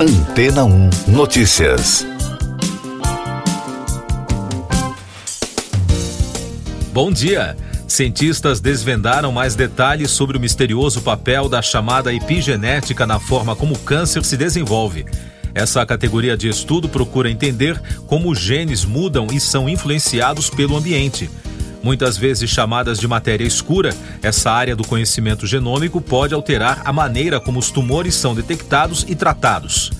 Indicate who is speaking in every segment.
Speaker 1: Antena 1 Notícias.
Speaker 2: Bom dia. Cientistas desvendaram mais detalhes sobre o misterioso papel da chamada epigenética na forma como o câncer se desenvolve. Essa categoria de estudo procura entender como os genes mudam e são influenciados pelo ambiente. Muitas vezes chamadas de matéria escura, essa área do conhecimento genômico pode alterar a maneira como os tumores são detectados e tratados.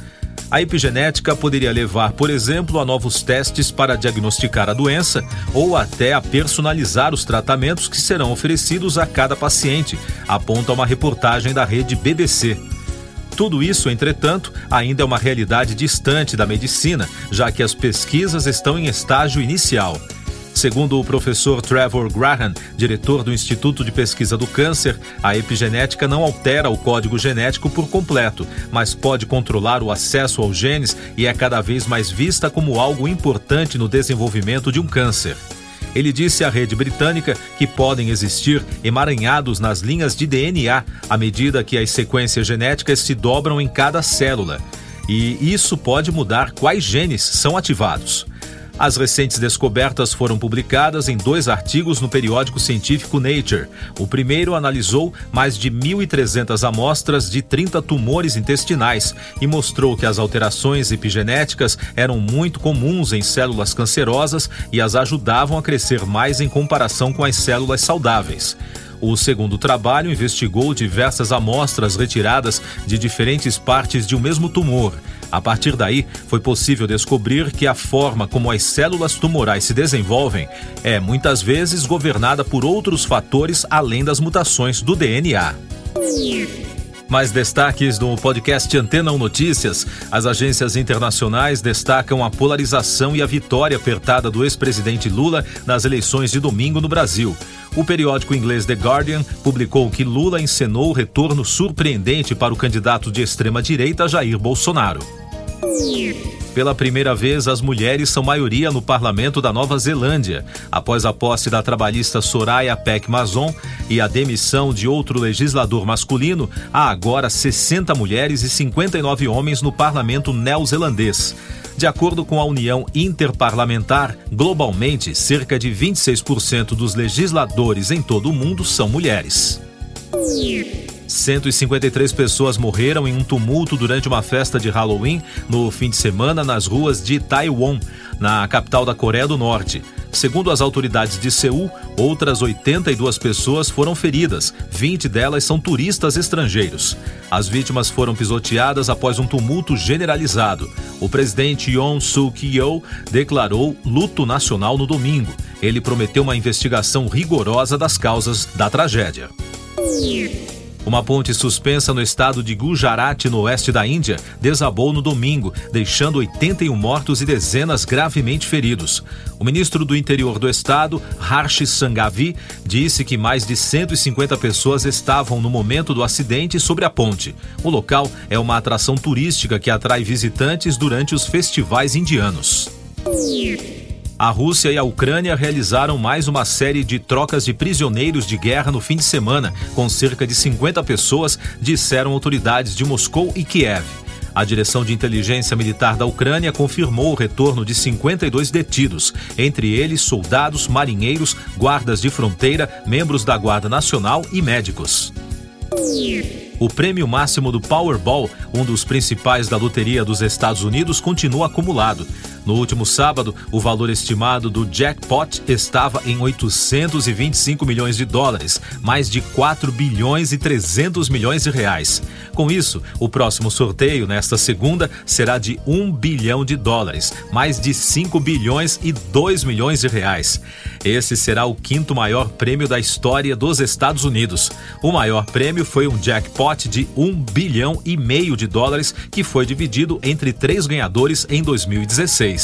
Speaker 2: A epigenética poderia levar, por exemplo, a novos testes para diagnosticar a doença ou até a personalizar os tratamentos que serão oferecidos a cada paciente, aponta uma reportagem da rede BBC. Tudo isso, entretanto, ainda é uma realidade distante da medicina, já que as pesquisas estão em estágio inicial. Segundo o professor Trevor Graham, diretor do Instituto de Pesquisa do Câncer, a epigenética não altera o código genético por completo, mas pode controlar o acesso aos genes e é cada vez mais vista como algo importante no desenvolvimento de um câncer. Ele disse à rede britânica que podem existir emaranhados nas linhas de DNA à medida que as sequências genéticas se dobram em cada célula. E isso pode mudar quais genes são ativados. As recentes descobertas foram publicadas em dois artigos no periódico científico Nature. O primeiro analisou mais de 1.300 amostras de 30 tumores intestinais e mostrou que as alterações epigenéticas eram muito comuns em células cancerosas e as ajudavam a crescer mais em comparação com as células saudáveis. O segundo trabalho investigou diversas amostras retiradas de diferentes partes de um mesmo tumor. A partir daí, foi possível descobrir que a forma como as células tumorais se desenvolvem é muitas vezes governada por outros fatores além das mutações do DNA. Mais destaques no podcast Antena 1 Notícias. As agências internacionais destacam a polarização e a vitória apertada do ex-presidente Lula nas eleições de domingo no Brasil. O periódico inglês The Guardian publicou que Lula encenou o retorno surpreendente para o candidato de extrema-direita Jair Bolsonaro. Pela primeira vez, as mulheres são maioria no parlamento da Nova Zelândia. Após a posse da trabalhista Soraya Peck Mazon e a demissão de outro legislador masculino, há agora 60 mulheres e 59 homens no parlamento neozelandês. De acordo com a União Interparlamentar, globalmente, cerca de 26% dos legisladores em todo o mundo são mulheres. 153 pessoas morreram em um tumulto durante uma festa de Halloween no fim de semana nas ruas de Taiwan, na capital da Coreia do Norte. Segundo as autoridades de Seul, outras 82 pessoas foram feridas, 20 delas são turistas estrangeiros. As vítimas foram pisoteadas após um tumulto generalizado. O presidente Yoon Suk-yeol declarou luto nacional no domingo. Ele prometeu uma investigação rigorosa das causas da tragédia. Uma ponte suspensa no estado de Gujarat, no oeste da Índia, desabou no domingo, deixando 81 mortos e dezenas gravemente feridos. O ministro do Interior do estado, Harsh Sanghavi, disse que mais de 150 pessoas estavam no momento do acidente sobre a ponte. O local é uma atração turística que atrai visitantes durante os festivais indianos. A Rússia e a Ucrânia realizaram mais uma série de trocas de prisioneiros de guerra no fim de semana, com cerca de 50 pessoas, disseram autoridades de Moscou e Kiev. A direção de inteligência militar da Ucrânia confirmou o retorno de 52 detidos, entre eles soldados, marinheiros, guardas de fronteira, membros da Guarda Nacional e médicos. O prêmio máximo do Powerball, um dos principais da loteria dos Estados Unidos, continua acumulado. No último sábado, o valor estimado do jackpot estava em 825 milhões de dólares, mais de 4 bilhões e 300 milhões de reais. Com isso, o próximo sorteio nesta segunda será de 1 bilhão de dólares, mais de 5 bilhões e 2 milhões de reais. Esse será o quinto maior prêmio da história dos Estados Unidos. O maior prêmio foi um jackpot de 1 bilhão e meio de dólares que foi dividido entre três ganhadores em 2016.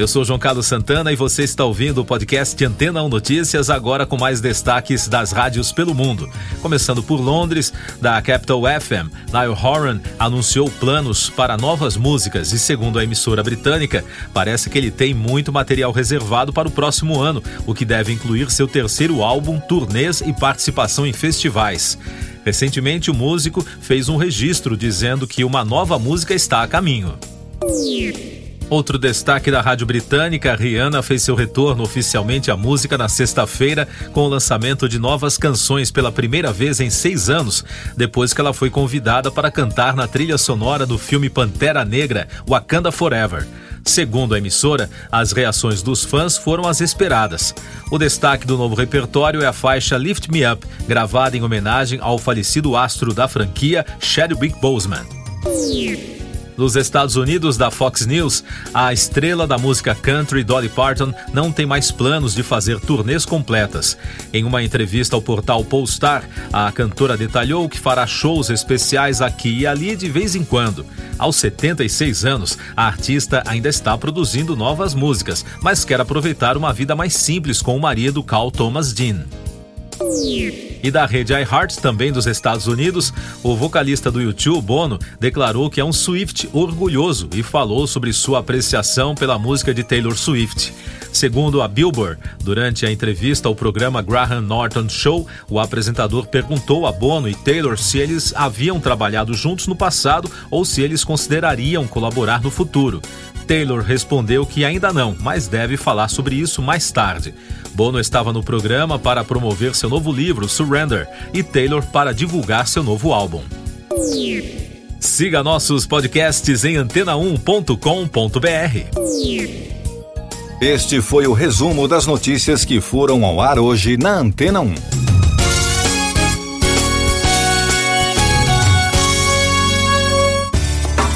Speaker 2: Eu sou João Carlos Santana e você está ouvindo o podcast Antena 1 Notícias, agora com mais destaques das rádios pelo mundo. Começando por Londres, da Capital FM, Niall Horan anunciou planos para novas músicas e, segundo a emissora britânica, parece que ele tem muito material reservado para o próximo ano, o que deve incluir seu terceiro álbum, turnês e participação em festivais. Recentemente, o músico fez um registro dizendo que uma nova música está a caminho. Outro destaque da rádio britânica, Rihanna fez seu retorno oficialmente à música na sexta-feira com o lançamento de novas canções pela primeira vez em seis anos, depois que ela foi convidada para cantar na trilha sonora do filme Pantera Negra, Wakanda Forever. Segundo a emissora, as reações dos fãs foram as esperadas. O destaque do novo repertório é a faixa Lift Me Up, gravada em homenagem ao falecido astro da franquia Chadwick Boseman. Nos Estados Unidos, da Fox News, a estrela da música country Dolly Parton não tem mais planos de fazer turnês completas. Em uma entrevista ao portal Polestar, a cantora detalhou que fará shows especiais aqui e ali de vez em quando. Aos 76 anos, a artista ainda está produzindo novas músicas, mas quer aproveitar uma vida mais simples com o marido Carl Thomas Dean. E da rede iHeart, também dos Estados Unidos, o vocalista do YouTube, Bono, declarou que é um Swift orgulhoso e falou sobre sua apreciação pela música de Taylor Swift. Segundo a Billboard, durante a entrevista ao programa Graham Norton Show, o apresentador perguntou a Bono e Taylor se eles haviam trabalhado juntos no passado ou se eles considerariam colaborar no futuro. Taylor respondeu que ainda não, mas deve falar sobre isso mais tarde. Bono estava no programa para promover seu novo livro, Surrender, e Taylor para divulgar seu novo álbum. Siga nossos podcasts em antena1.com.br.
Speaker 1: Este foi o resumo das notícias que foram ao ar hoje na Antena 1.